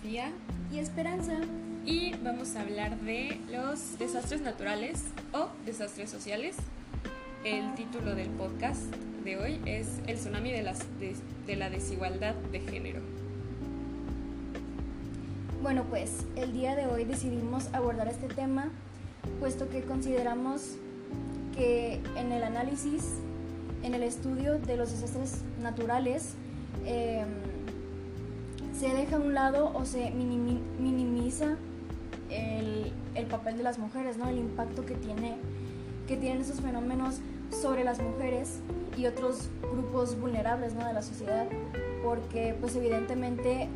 Sofía y Esperanza. Y vamos a hablar de los desastres naturales o desastres sociales. El título del podcast de hoy es El tsunami de, las, de, la desigualdad de género. Bueno, pues el día de hoy decidimos abordar este tema, puesto que consideramos que en el análisis, en el estudio de los desastres naturales, eh, se deja a un lado o se minimiza el, papel de las mujeres, ¿no? el impacto que, tiene, que tienen esos fenómenos sobre las mujeres y otros grupos vulnerables ¿no? de la sociedad, porque pues evidentemente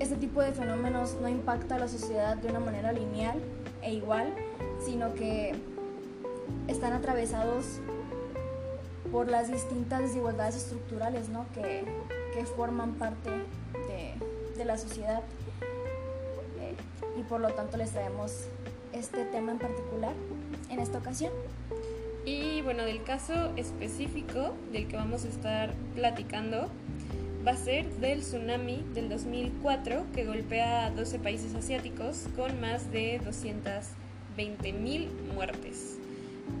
este tipo de fenómenos no impacta a la sociedad de una manera lineal e igual, sino que están atravesados por las distintas desigualdades estructurales ¿no? que, que forman parte de, la sociedad eh, y por lo tanto les traemos este tema en particular en esta ocasión. Y bueno, del caso específico del que vamos a estar platicando va a ser del tsunami del 2004 que golpea a 12 países asiáticos con más de 220 mil muertes.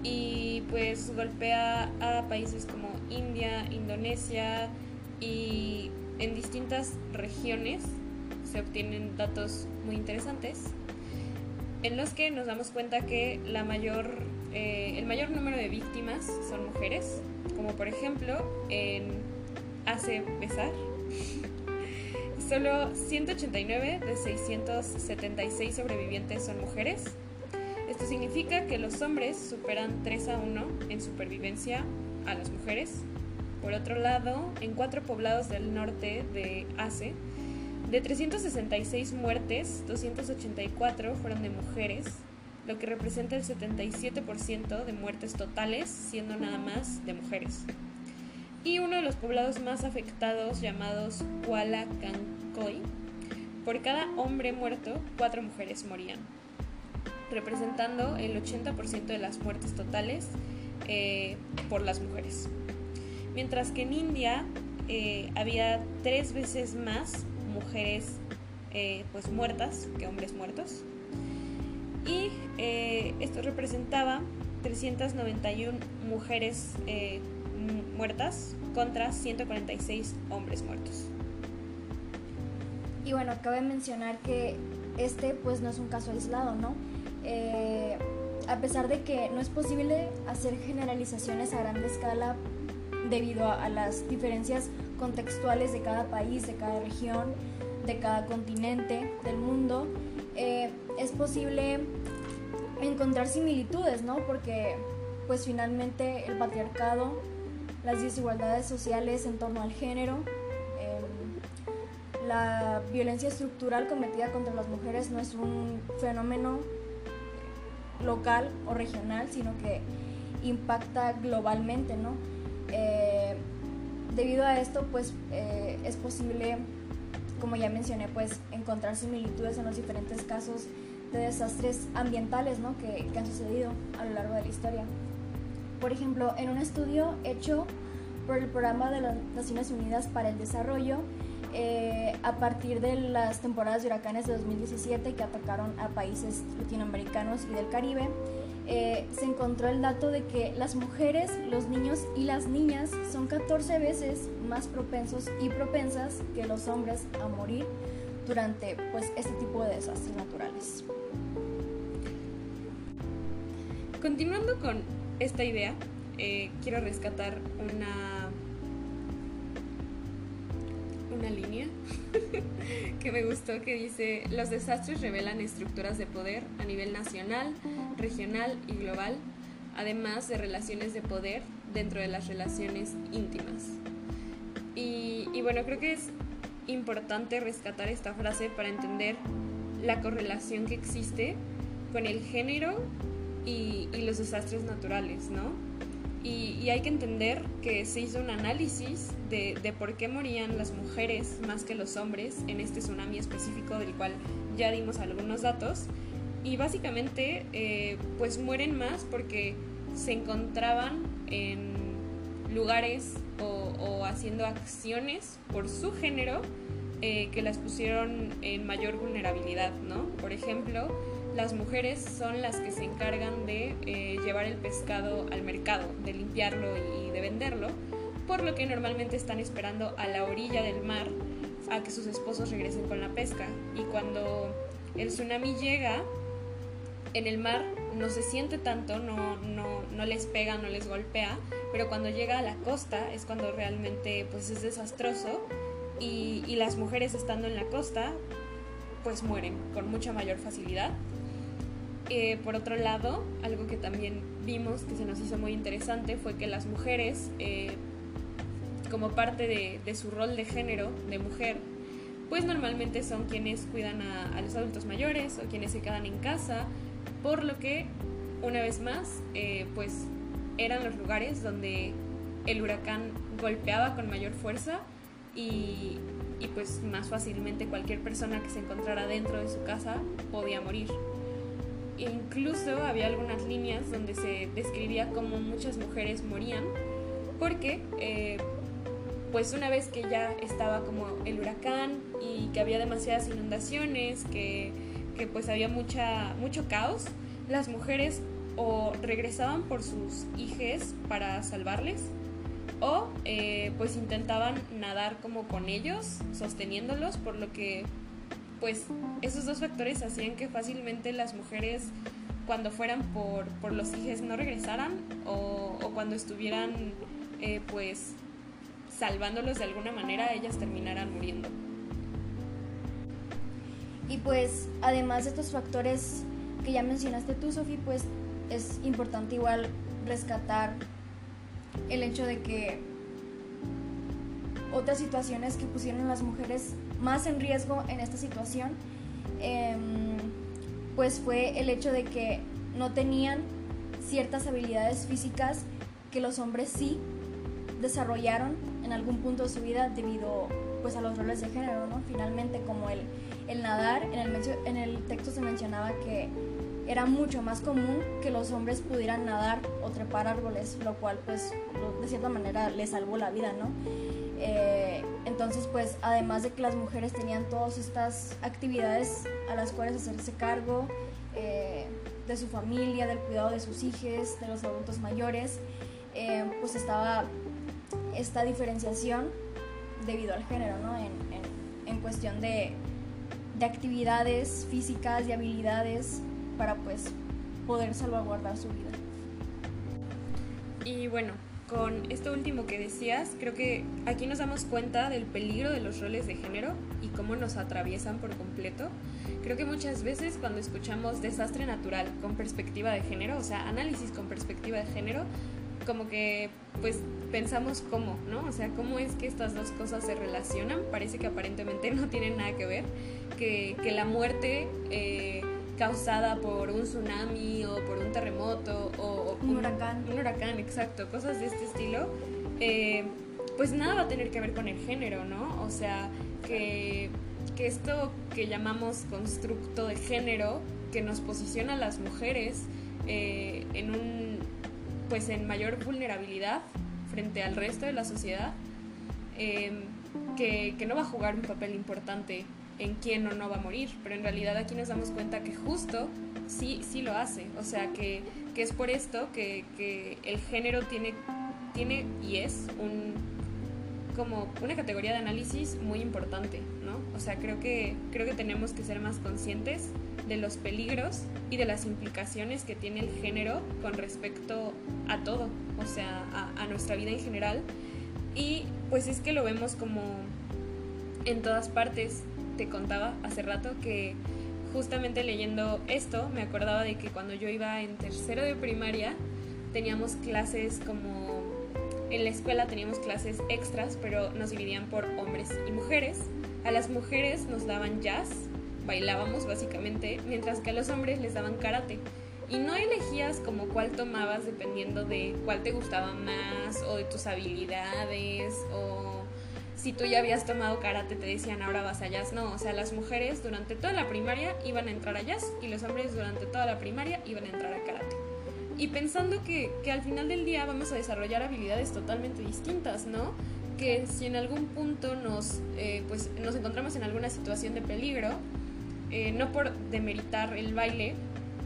Y pues golpea a países como India, Indonesia y en distintas regiones se obtienen datos muy interesantes en los que nos damos cuenta que la mayor, eh, el mayor número de víctimas son mujeres, como por ejemplo en Hace Besar. Solo 189 de 676 sobrevivientes son mujeres. Esto significa que los hombres superan 3 a 1 en supervivencia a las mujeres por otro lado, en cuatro poblados del norte de Ace, de 366 muertes, 284 fueron de mujeres, lo que representa el 77% de muertes totales, siendo nada más de mujeres. Y uno de los poblados más afectados, llamados Kuala Kankoy, por cada hombre muerto, cuatro mujeres morían, representando el 80% de las muertes totales eh, por las mujeres mientras que en India eh, había tres veces más mujeres eh, pues muertas que hombres muertos y eh, esto representaba 391 mujeres muertas contra 146 hombres muertos. Y bueno, cabe mencionar que este pues no es un caso aislado, ¿no? a pesar de que no es posible hacer generalizaciones a gran escala debido a, las diferencias contextuales de cada país, de cada región, de cada continente del mundo, eh, es posible encontrar similitudes, ¿no? Porque pues finalmente el patriarcado, las desigualdades sociales en torno al género, em, la violencia estructural cometida contra las mujeres no es un fenómeno local o regional, sino que impacta globalmente, ¿no? Eh, debido a esto, pues eh, es posible, como ya mencioné, pues encontrar similitudes en los diferentes casos de desastres ambientales ¿no? que, que han sucedido a lo largo de la historia. Por ejemplo, en un estudio hecho por el Programa de las Naciones Unidas para el Desarrollo, eh, a partir de las temporadas de huracanes de 2017 que atacaron a países latinoamericanos y del Caribe, eh, se encontró el dato de que las mujeres, los niños y las niñas son 14 veces más propensos y propensas que los hombres a morir durante pues, este tipo de desastres naturales. Continuando con esta idea, eh, quiero rescatar una, una línea que me gustó que dice, los desastres revelan estructuras de poder a nivel nacional, regional y global, además de relaciones de poder dentro de las relaciones íntimas. Y, bueno, creo que es importante rescatar esta frase para entender la correlación que existe con el género y, y los desastres naturales, ¿no? Y, hay que entender que se hizo un análisis de, de, por qué morían las mujeres más que los hombres en este tsunami específico del cual ya dimos algunos datos. Y básicamente eh, pues mueren más porque se encontraban en lugares o, haciendo acciones por su género eh, que las pusieron en mayor vulnerabilidad, ¿no? Por ejemplo, las mujeres son las que se encargan de eh, llevar el pescado al mercado, de limpiarlo y de venderlo, por lo que normalmente están esperando a la orilla del mar a que sus esposos regresen con la pesca. Y cuando el tsunami llega, en el mar no se siente tanto, no, no, no les pega, no les golpea, pero cuando llega a la costa es cuando realmente pues, es desastroso y, y las mujeres estando en la costa pues mueren con mucha mayor facilidad. Eh, por otro lado, algo que también vimos que se nos hizo muy interesante fue que las mujeres, eh, como parte de, su rol de género, de mujer, pues normalmente son quienes cuidan a, los adultos mayores o quienes se quedan en casa, por lo que, una vez más, eh, pues eran los lugares donde el huracán golpeaba con mayor fuerza y, pues más fácilmente cualquier persona que se encontrara dentro de su casa podía morir. Incluso había algunas líneas donde se describía cómo muchas mujeres morían porque eh, pues una vez que ya estaba como el huracán y que había demasiadas inundaciones, que, que pues había mucha, mucho caos, las mujeres o regresaban por sus hijes para salvarles o eh, pues intentaban nadar como con ellos, sosteniéndolos, por lo que pues esos dos factores hacían que fácilmente las mujeres cuando fueran por, por los hijos no regresaran o, cuando estuvieran eh, pues salvándolos de alguna manera ellas terminaran muriendo. Y pues además de estos factores que ya mencionaste tú, Sofi, pues es importante igual rescatar el hecho de que otras situaciones que pusieron a las mujeres más en riesgo en esta situación, em, pues fue el hecho de que no tenían ciertas habilidades físicas que los hombres sí desarrollaron en algún punto de su vida debido pues a los roles de género, ¿no? Finalmente como el, el nadar, en el, en el texto se mencionaba que era mucho más común que los hombres pudieran nadar o trepar árboles, lo cual pues de cierta manera les salvó la vida, ¿no? Eh, entonces, pues, además de que las mujeres tenían todas estas actividades a las cuales hacerse cargo, eh, de su familia, del cuidado de sus hijos, de los adultos mayores, eh, pues estaba esta diferenciación debido al género, ¿no? En, en, cuestión de, de, actividades físicas y habilidades para, pues, poder salvaguardar su vida. Y bueno, con esto último que decías, creo que aquí nos damos cuenta del peligro de los roles de género y cómo nos atraviesan por completo. Creo que muchas veces cuando escuchamos desastre natural con perspectiva de género, o sea, análisis con perspectiva de género, como que pues pensamos cómo, ¿no? O sea, cómo es que estas dos cosas se relacionan. Parece que aparentemente no tienen nada que ver, que, que la muerte... Eh, causada por un tsunami o por un terremoto o, un, huracán. Un huracán, exacto, cosas de este estilo, eh, pues nada va a tener que ver con el género, ¿no? O sea, que, que esto que llamamos constructo de género, que nos posiciona a las mujeres eh, en un, pues en mayor vulnerabilidad frente al resto de la sociedad, eh, que, que no va a jugar un papel importante en quién o no va a morir, pero en realidad aquí nos damos cuenta que justo sí, sí lo hace, o sea que, que es por esto que, que, el género tiene, tiene y es un, como una categoría de análisis muy importante, ¿no? O sea, creo que, creo que tenemos que ser más conscientes de los peligros y de las implicaciones que tiene el género con respecto a todo, o sea, a, a nuestra vida en general. Y pues es que lo vemos como en todas partes te contaba hace rato que justamente leyendo esto me acordaba de que cuando yo iba en tercero de primaria teníamos clases como en la escuela teníamos clases extras, pero nos dividían por hombres y mujeres. A las mujeres nos daban jazz, bailábamos básicamente, mientras que a los hombres les daban karate. Y no elegías como cuál tomabas dependiendo de cuál te gustaba más o de tus habilidades o si tú ya habías tomado karate te decían ahora vas a jazz. No, o sea, las mujeres durante toda la primaria iban a entrar a jazz y los hombres durante toda la primaria iban a entrar a karate. y pensando que, que, al final del día vamos a desarrollar habilidades totalmente distintas, ¿no? Que si en algún punto nos, eh, pues, nos encontramos en alguna situación de peligro, eh, no por demeritar el baile,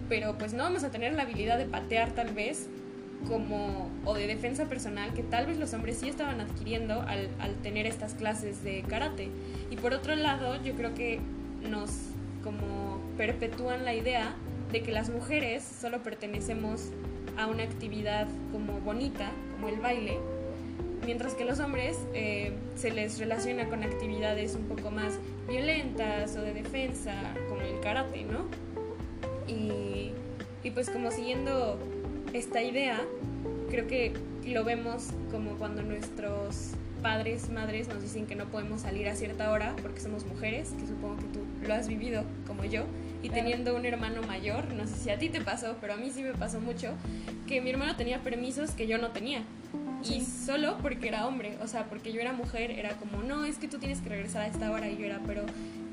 pero pues no vamos a tener la habilidad de patear tal vez como o de defensa personal que tal vez los hombres sí estaban adquiriendo al, al tener estas clases de karate. Y por otro lado, yo creo que nos como perpetúan la idea de que las mujeres solo pertenecemos a una actividad como bonita, como el baile, mientras que los hombres eh, se les relaciona con actividades un poco más violentas o de defensa, como el karate, ¿no? Y, y pues como siguiendo esta idea, creo que lo vemos como cuando nuestros padres, madres nos dicen que no podemos salir a cierta hora porque somos mujeres, que supongo que tú lo has vivido como yo, y teniendo un hermano mayor, no sé si a ti te pasó, pero a mí sí me pasó mucho, que mi hermano tenía permisos que yo no tenía. Y solo porque era hombre, o sea, porque yo era mujer, era como, no, es que tú tienes que regresar a esta hora. Y yo era, pero,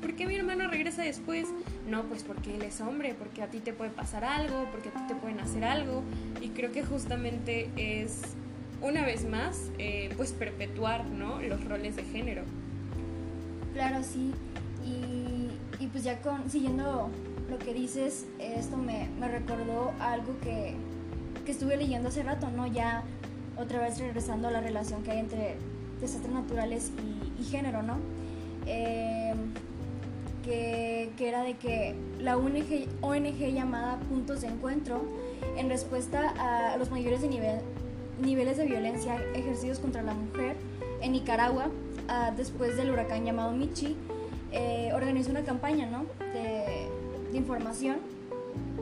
¿por qué mi hermano regresa después? No, pues porque él es hombre, porque a ti te puede pasar algo, porque a ti te pueden hacer algo. Y creo que justamente es, una vez más, eh, pues perpetuar, ¿no? Los roles de género. Claro, sí. Y, pues ya con, siguiendo lo que dices, esto me, me recordó algo que, que estuve leyendo hace rato, ¿no? Ya otra vez regresando a la relación que hay entre desastres naturales y, género, ¿no? Eh, que, era de que la ONG, llamada Puntos de Encuentro, en respuesta a los mayores de nivel, niveles de violencia ejercidos contra la mujer en Nicaragua, después del huracán llamado Michi, eh, organizó una campaña ¿no? de, de información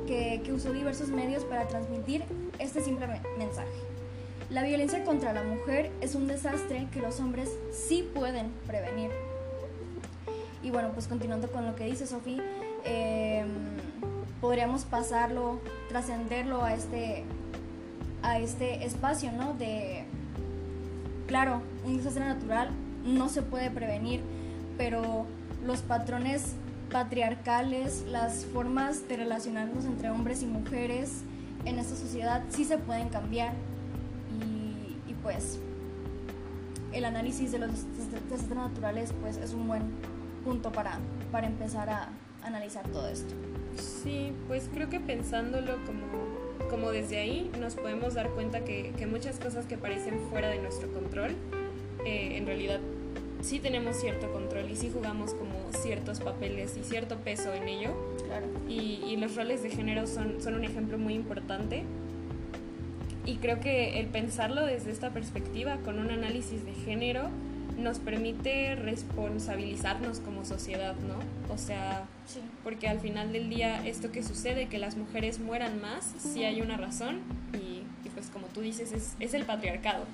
que, que usó diversos medios para transmitir este simple mensaje. La violencia contra la mujer es un desastre que los hombres sí pueden prevenir. Y bueno, pues continuando con lo que dice Sofía, em, podríamos pasarlo, trascenderlo a este, a este espacio, ¿no? De, claro, un desastre natural no se puede prevenir, pero los patrones patriarcales, las formas de relacionarnos entre hombres y mujeres en esta sociedad sí se pueden cambiar pues el análisis de los desastres naturales pues es un buen punto para, para empezar a analizar todo esto. Sí, pues creo que pensándolo como, como desde ahí nos podemos dar cuenta que, que muchas cosas que parecen fuera de nuestro control, eh, en realidad sí tenemos cierto control y sí jugamos como ciertos papeles y cierto peso en ello. Claro. Y, y los roles de género son, son un ejemplo muy importante y creo que el pensarlo desde esta perspectiva, con un análisis de género, nos permite responsabilizarnos como sociedad, ¿no? O sea, porque al final del día esto que sucede, que las mujeres mueran más, sí hay una razón y, pues como tú dices, es, es, el patriarcado.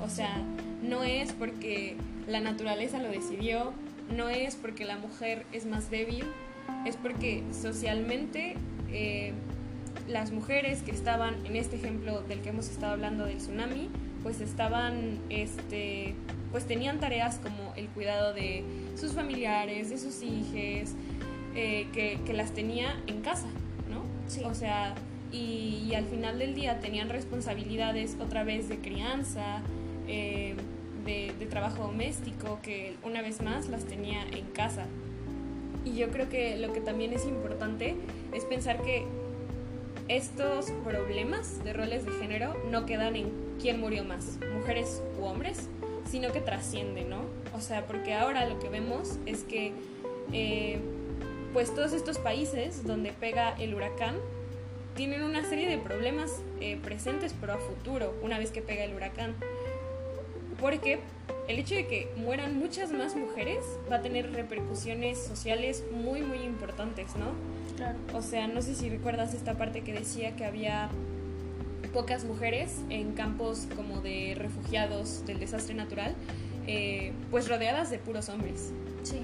O sea, no es porque la naturaleza lo decidió, no es porque la mujer es más débil, es porque socialmente... Eh, las mujeres que estaban en este ejemplo del que hemos estado hablando del tsunami, pues estaban, este, pues tenían tareas como el cuidado de sus familiares, de sus hijos, eh, que, que, las tenía en casa, ¿no? Sí. O sea, y, y, al final del día tenían responsabilidades otra vez de crianza, eh, de, de trabajo doméstico, que una vez más las tenía en casa. Y yo creo que lo que también es importante es pensar que estos problemas de roles de género no quedan en quién murió más, mujeres u hombres, sino que trascienden, ¿no? O sea, porque ahora lo que vemos es que, eh, pues todos estos países donde pega el huracán tienen una serie de problemas eh, presentes, pero a futuro, una vez que pega el huracán. Porque el hecho de que mueran muchas más mujeres va a tener repercusiones sociales muy, muy importantes, ¿no? Claro. O sea, no sé si recuerdas esta parte que decía que había pocas mujeres en campos como de refugiados del desastre natural, eh, pues rodeadas de puros hombres. Sí.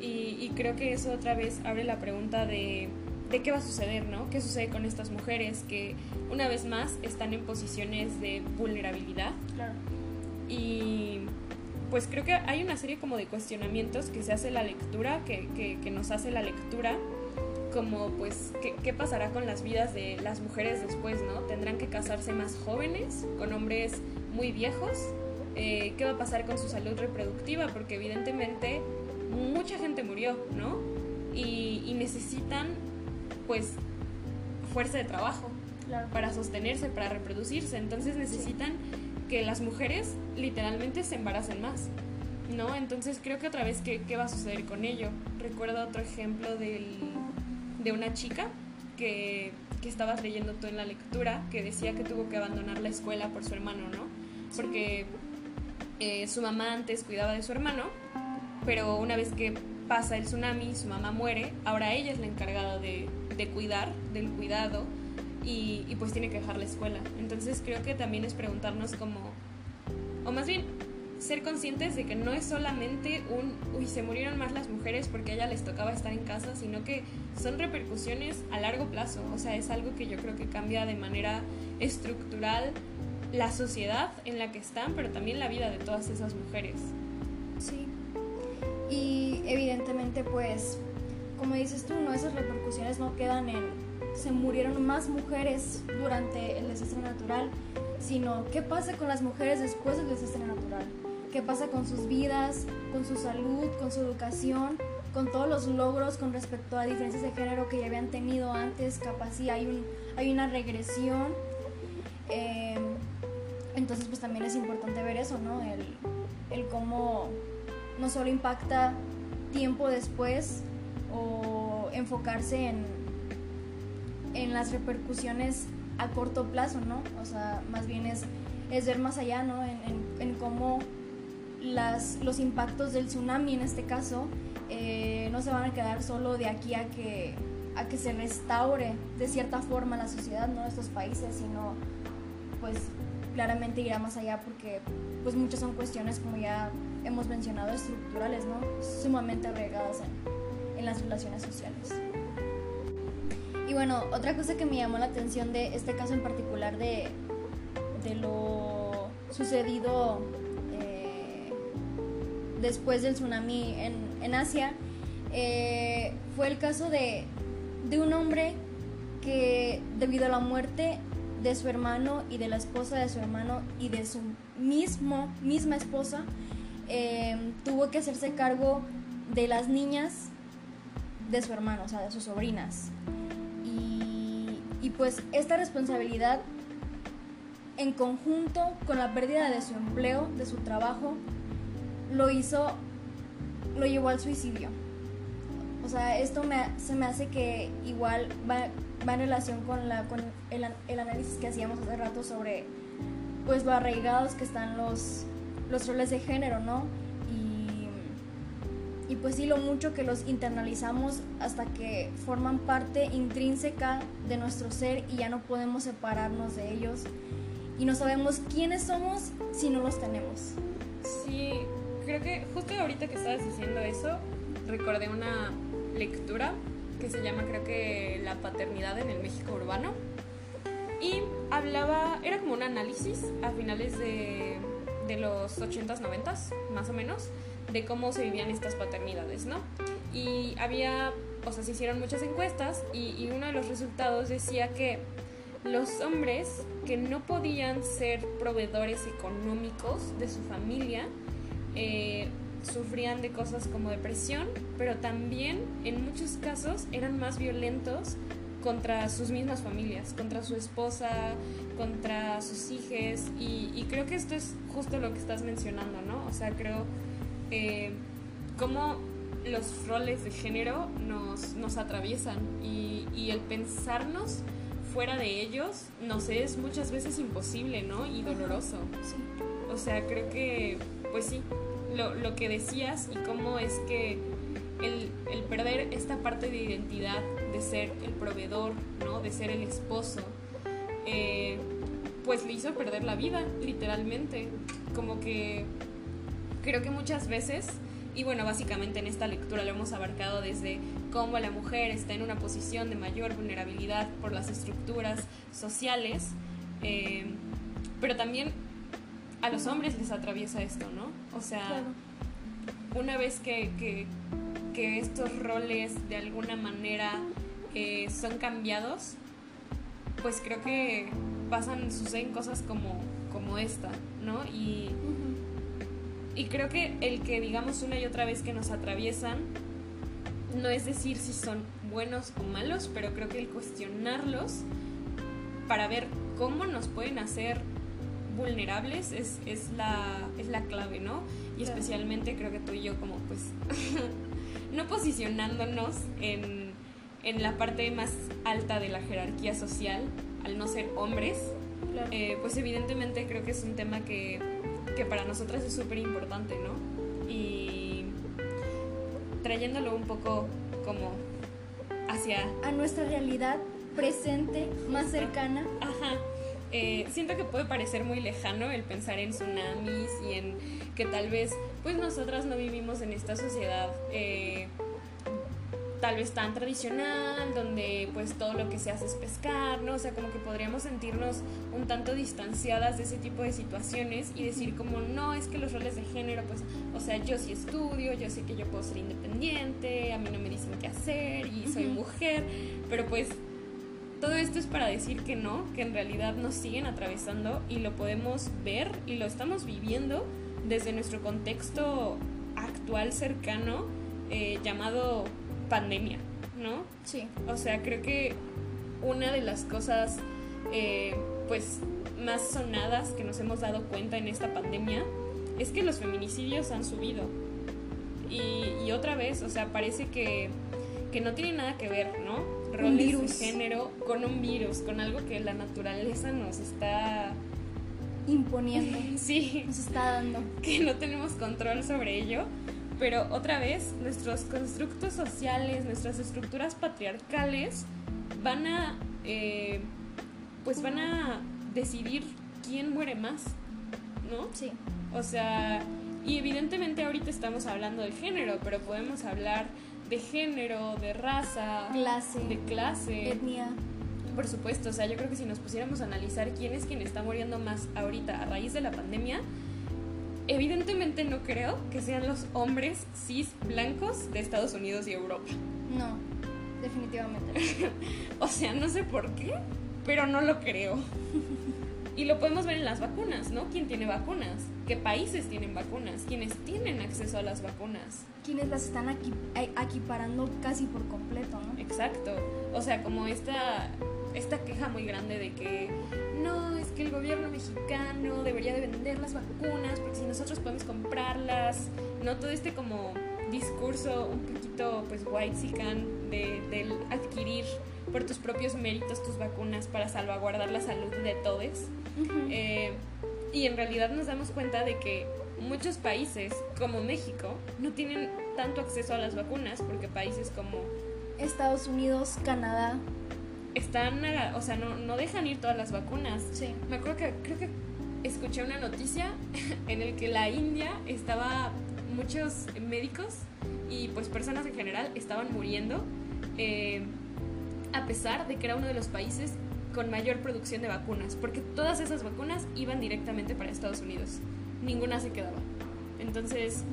Y, y, creo que eso otra vez abre la pregunta de, de qué va a suceder, ¿no? ¿Qué sucede con estas mujeres que una vez más están en posiciones de vulnerabilidad? Claro. Y pues creo que hay una serie como de cuestionamientos que se hace la lectura, que, que, que nos hace la lectura, como pues ¿qué, pasará con las vidas de las mujeres después, ¿no? ¿Tendrán que casarse más jóvenes, con hombres muy viejos? Eh, ¿Qué va a pasar con su salud reproductiva? Porque evidentemente mucha gente murió, ¿no? Y, necesitan pues fuerza de trabajo para sostenerse, para reproducirse. Entonces necesitan que las mujeres literalmente se embaracen más. ¿no? Entonces creo que otra vez, ¿qué, qué va a suceder con ello? Recuerdo otro ejemplo del, de una chica que, que estabas leyendo tú en la lectura, que decía que tuvo que abandonar la escuela por su hermano, ¿no? Porque eh, su mamá antes cuidaba de su hermano, pero una vez que pasa el tsunami, su mamá muere, ahora ella es la encargada de, de cuidar, del cuidado, y, y pues tiene que dejar la escuela. Entonces creo que también es preguntarnos como, o más bien ser conscientes de que no es solamente un, uy, se murieron más las mujeres porque a ella les tocaba estar en casa, sino que son repercusiones a largo plazo. O sea, es algo que yo creo que cambia de manera estructural la sociedad en la que están, pero también la vida de todas esas mujeres. Sí. Y evidentemente, pues, como dices tú, no esas repercusiones no quedan en se murieron más mujeres durante el desastre natural, sino qué pasa con las mujeres después del desastre natural qué pasa con sus vidas, con su salud, con su educación, con todos los logros con respecto a diferencias de género que ya habían tenido antes, capaz sí hay, un, hay una regresión. Em, entonces pues también es importante ver eso, ¿no? El, el cómo no solo impacta tiempo después o enfocarse en, en las repercusiones a corto plazo, ¿no? O sea, más bien es, es ver más allá, ¿no? En, en, en cómo las, los impactos del tsunami en este caso eh, no se van a quedar solo de aquí a que, a que se restaure de cierta forma la sociedad ¿no? de estos países, sino pues claramente irá más allá porque pues muchas son cuestiones como ya hemos mencionado estructurales, ¿no? sumamente arraigadas en, en las relaciones sociales. Y bueno, otra cosa que me llamó la atención de este caso en particular de, de lo sucedido después del tsunami en, en Asia, eh, fue el caso de, de un hombre que debido a la muerte de su hermano y de la esposa de su hermano y de su mismo, misma esposa, eh, tuvo que hacerse cargo de las niñas de su hermano, o sea, de sus sobrinas. Y, y, pues esta responsabilidad en conjunto con la pérdida de su empleo, de su trabajo, lo hizo, lo llevó al suicidio. O sea, esto se me hace que igual va, en relación con, el, análisis que hacíamos hace rato sobre pues lo arraigados que están los, los roles de género, ¿no? Y pues sí, lo mucho que los internalizamos hasta que forman parte intrínseca de nuestro ser y ya no podemos separarnos de ellos. Y no sabemos quiénes somos si no los tenemos. Sí, creo que justo ahorita que estabas diciendo eso, recordé una lectura que se llama creo que La paternidad en el México urbano. Y hablaba, era como un análisis a finales de, de los 80s, 90s, más o menos, de cómo se vivían estas paternidades, ¿no? Y había, o sea, se hicieron muchas encuestas y, y uno de los resultados decía que los hombres que no podían ser proveedores económicos de su familia, eh, sufrían de cosas como depresión, pero también en muchos casos eran más violentos contra sus mismas familias, contra su esposa, contra sus hijos, y, creo que esto es justo lo que estás mencionando, ¿no? O sea, creo eh, cómo los roles de género nos, nos atraviesan y, y, el pensarnos fuera de ellos nos es muchas veces imposible, ¿no? Y doloroso. Sí. O sea, creo que, pues sí, lo, lo que decías y cómo es que el, el, perder esta parte de identidad de ser el proveedor, ¿no? de ser el esposo, eh, pues le hizo perder la vida, literalmente. Como que creo que muchas veces, y bueno, básicamente en esta lectura lo hemos abarcado desde cómo la mujer está en una posición de mayor vulnerabilidad por las estructuras sociales, eh, pero también a los hombres les atraviesa esto, ¿no? O sea, una vez que, que, estos roles de alguna manera eh, son cambiados, pues creo que pasan, suceden cosas como, como esta, ¿no? Y, y creo que el que digamos una y otra vez que nos atraviesan, no es decir si son buenos o malos, pero creo que el cuestionarlos para ver cómo nos pueden hacer vulnerables es, es, la, es la clave, ¿no? Y especialmente creo que tú y yo como pues no posicionándonos en, en, la parte más alta de la jerarquía social, al no ser hombres, eh, pues evidentemente creo que es un tema que, que para nosotras es súper importante, ¿no? Y trayéndolo un poco como hacia... A nuestra realidad presente, más cercana. Ajá. Eh, siento que puede parecer muy lejano el pensar en tsunamis y en que tal vez pues nosotras no vivimos en esta sociedad eh, tal vez tan tradicional, donde pues todo lo que se hace es pescar, ¿no? O sea, como que podríamos sentirnos un tanto distanciadas de ese tipo de situaciones y decir como, no, es que los roles de género, pues, o sea, yo sí estudio, yo sé que yo puedo ser independiente, a mí no me dicen qué hacer y soy mujer, pero pues todo esto es para decir que no, que en realidad nos siguen atravesando y lo podemos ver y lo estamos viviendo desde nuestro contexto actual cercano eh, llamado pandemia, ¿no? Sí. O sea, creo que una de las cosas, eh, pues, más sonadas que nos hemos dado cuenta en esta pandemia es que los feminicidios han subido. Y, otra vez, o sea, parece que, que no tiene nada que ver, ¿no? Roles de género con un virus, con algo que la naturaleza nos está imponiendo. sí. Nos está dando. Que no tenemos control sobre ello pero otra vez nuestros constructos sociales, nuestras estructuras patriarcales van a, eh, pues van a decidir quién muere más, ¿no? Sí. O sea, y evidentemente ahorita estamos hablando de género, pero podemos hablar de género, de raza, clase, de clase, etnia. Por supuesto, o sea, yo creo que si nos pusiéramos a analizar quién es quien está muriendo más ahorita a raíz de la pandemia, evidentemente no creo que sean los hombres cis blancos de Estados Unidos y Europa. No, definitivamente. o sea, no sé por qué, pero no lo creo. Y lo podemos ver en las vacunas, ¿no? ¿Quién tiene vacunas? ¿Qué países tienen vacunas? ¿Quiénes tienen acceso a las vacunas? ¿Quiénes las están equiparando casi por completo, ¿no? Exacto. O sea, como esta, esta queja muy grande de que no, es que el gobierno mexicano debería de vender las vacunas porque si nosotros podemos comprarlas, ¿no? Todo este como discurso un poquito pues white de, del adquirir por tus propios méritos tus vacunas para salvaguardar la salud de todos. Eh, y en realidad nos damos cuenta de que muchos países como México no tienen tanto acceso a las vacunas porque países como Estados Unidos, Canadá, están, o sea, no, no dejan ir todas las vacunas. Sí. Me acuerdo que creo que escuché una noticia en el que la India estaba, muchos médicos y pues personas en general estaban muriendo eh, a pesar de que era uno de los países con mayor producción de vacunas, porque todas esas vacunas iban directamente para Estados Unidos, ninguna se quedaba. Entonces,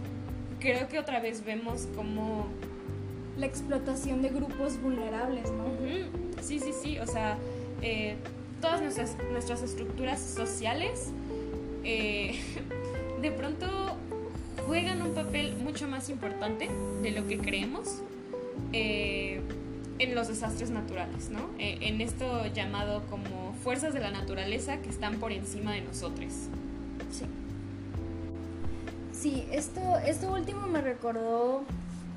creo que otra vez vemos como... La explotación de grupos vulnerables, ¿no? Sí, sí, sí, o sea, eh, todas nuestras, nuestras estructuras sociales eh, de pronto juegan un papel mucho más importante de lo que creemos eh, en los desastres naturales, ¿no? en esto llamado como fuerzas de la naturaleza que están por encima de nosotros. Sí. Sí, esto, esto último me recordó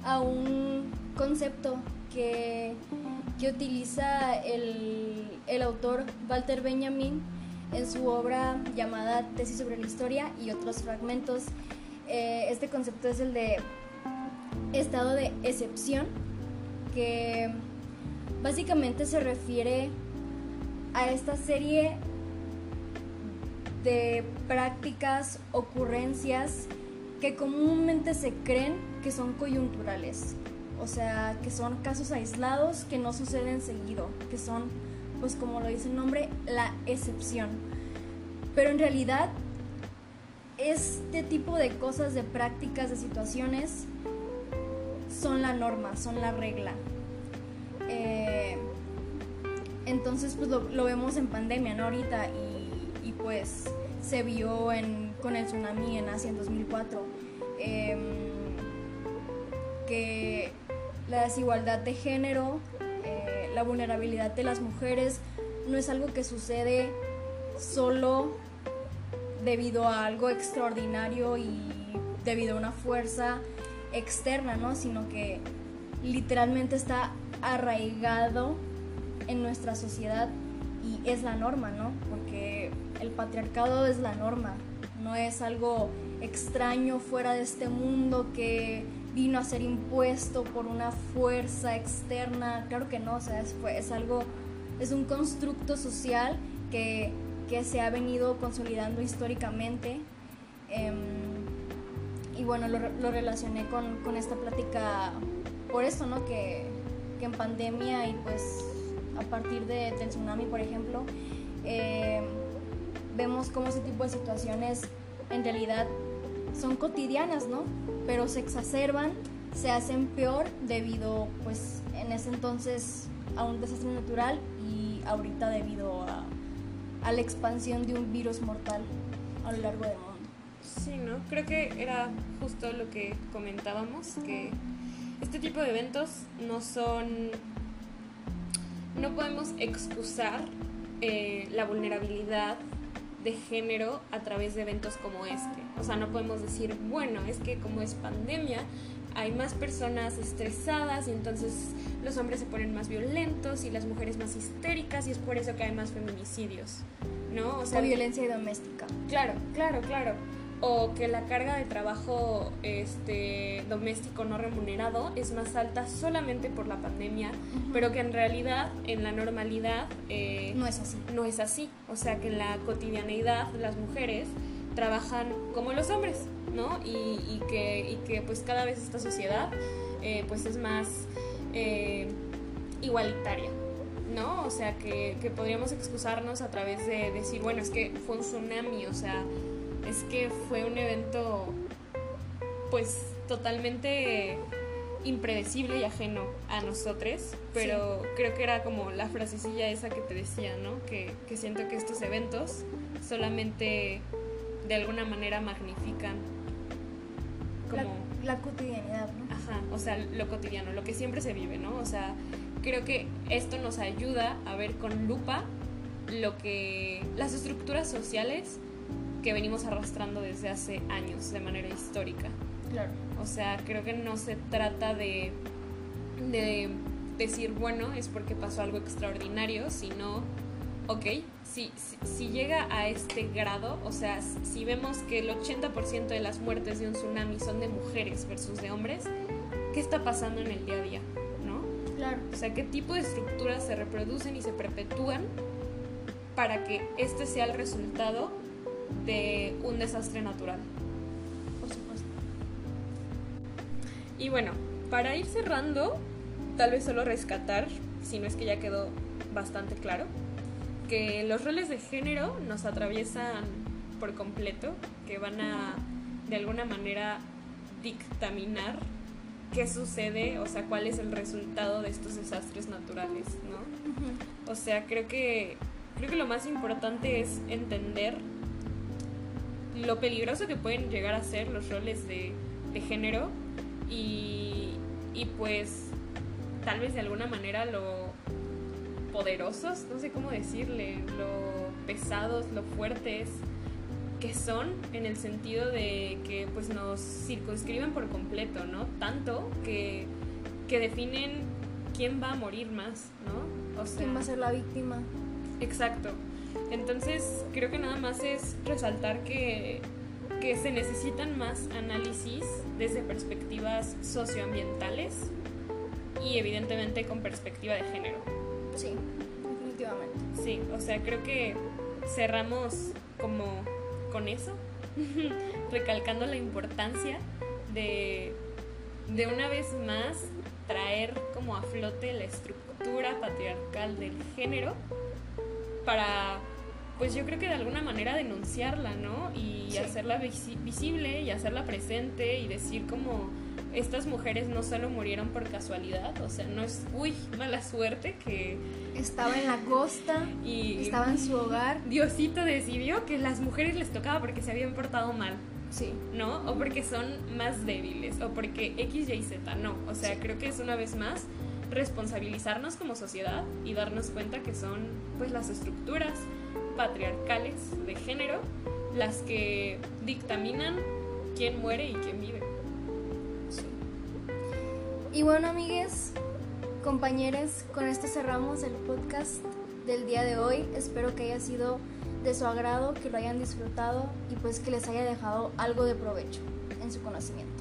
a un concepto que que utiliza el, el autor Walter Benjamin en su obra llamada Tesis sobre la Historia y otros fragmentos. Eh, este concepto es el de estado de excepción, que básicamente se refiere a esta serie de prácticas, ocurrencias que comúnmente se creen que son coyunturales, o sea, que son casos aislados que no suceden seguido, que son, pues como lo dice el nombre, la excepción. Pero en realidad, este tipo de cosas, de prácticas, de situaciones, son la norma, son la regla. Eh, entonces, pues lo, vemos en pandemia, ¿no? Ahorita, y, pues se vio en, con el tsunami en Asia en 2004, em, que la desigualdad de género, eh, la vulnerabilidad de las mujeres, no es algo que sucede solo debido a algo extraordinario y debido a una fuerza externa, ¿no? Sino que literalmente está arraigado en nuestra sociedad y es la norma, ¿no? Porque el patriarcado es la norma, no es algo extraño fuera de este mundo que vino a ser impuesto por una fuerza externa, claro que no, o sea, es, algo, es un constructo social que, que se ha venido consolidando históricamente. Em, y bueno, lo, lo relacioné con, con, esta plática por esto, ¿no? Que, que, en pandemia y pues a partir de, del tsunami, por ejemplo, eh, vemos cómo ese tipo de situaciones en realidad son cotidianas, ¿no? Pero se exacerban, se hacen peor debido, pues, en ese entonces a un desastre natural y ahorita debido a, a la expansión de un virus mortal a lo largo del mundo. Sí, ¿no? Creo que era justo lo que comentábamos, que este tipo de eventos no son... No podemos excusar eh, la vulnerabilidad de género a través de eventos como este. O sea, no podemos decir, bueno, es que como es pandemia, hay más personas estresadas y entonces los hombres se ponen más violentos y las mujeres más histéricas y es por eso que hay más feminicidios, ¿no? O sea, violencia doméstica. Claro, claro, claro o que la carga de trabajo este, doméstico no remunerado es más alta solamente por la pandemia, pero que en realidad en la normalidad eh, no es así. No es así. O sea que en la cotidianeidad las mujeres trabajan como los hombres, ¿no? Y, que, y que pues cada vez esta sociedad eh, pues es más eh, igualitaria. ¿no? O sea, que, que podríamos excusarnos a través de decir, bueno, es que fue un tsunami, o sea, es que fue un evento pues totalmente impredecible y ajeno a nosotros, pero creo que era como la frasecilla esa que te decía, ¿no? Que, siento que estos eventos solamente de alguna manera magnifican como... La, la, cotidianidad, ¿no? Ajá, o sea, lo cotidiano, lo que siempre se vive, ¿no? O sea, creo que esto nos ayuda a ver con lupa lo que las estructuras sociales que venimos arrastrando desde hace años de manera histórica. Claro. O sea, creo que no se trata de, de decir, bueno, es porque pasó algo extraordinario, sino, ok, si, si, llega a este grado, o sea, si vemos que el 80% de las muertes de un tsunami son de mujeres versus de hombres, ¿qué está pasando en el día a día? ¿No? Claro. O sea, ¿qué tipo de estructuras se reproducen y se perpetúan para que este sea el resultado de un desastre natural. Por supuesto. Y bueno, para ir cerrando, tal vez solo rescatar, si no es que ya quedó bastante claro, que los roles de género nos atraviesan por completo, que van a de alguna manera dictaminar qué sucede, o sea, cuál es el resultado de estos desastres naturales, ¿no? O sea, creo que creo que lo más importante es entender lo peligroso que pueden llegar a ser los roles de, género y, y pues tal vez de alguna manera lo poderosos, no sé cómo decirle, lo pesados, lo fuertes que son en el sentido de que pues nos circunscriben por completo, ¿no? Tanto que, que definen quién va a morir más, ¿no? O sea, quién va a ser la víctima. Exacto. Entonces, creo que nada más es resaltar que, que se necesitan más análisis desde perspectivas socioambientales y evidentemente con perspectiva de género. Sí, definitivamente. Sí, o sea, creo que cerramos como con eso, recalcando la importancia de, de una vez más traer como a flote la estructura patriarcal del género para pues yo creo que de alguna manera denunciarla, ¿no? Y hacerla visible y hacerla presente y decir como estas mujeres no solo murieron por casualidad, o sea, no es, uy, mala suerte que... Estaba en la costa y estaba en su hogar. Diosito decidió que las mujeres les tocaba porque se habían portado mal. Sí. ¿No? O porque son más débiles, o porque X, Y, Z, no. O sea, creo que es una vez más responsabilizarnos como sociedad y darnos cuenta que son pues las estructuras patriarcales de género las que dictaminan quién muere y quién vive. Y bueno, amigues, compañeros, con esto cerramos el podcast del día de hoy. Espero que haya sido de su agrado, que lo hayan disfrutado y pues que les haya dejado algo de provecho en su conocimiento.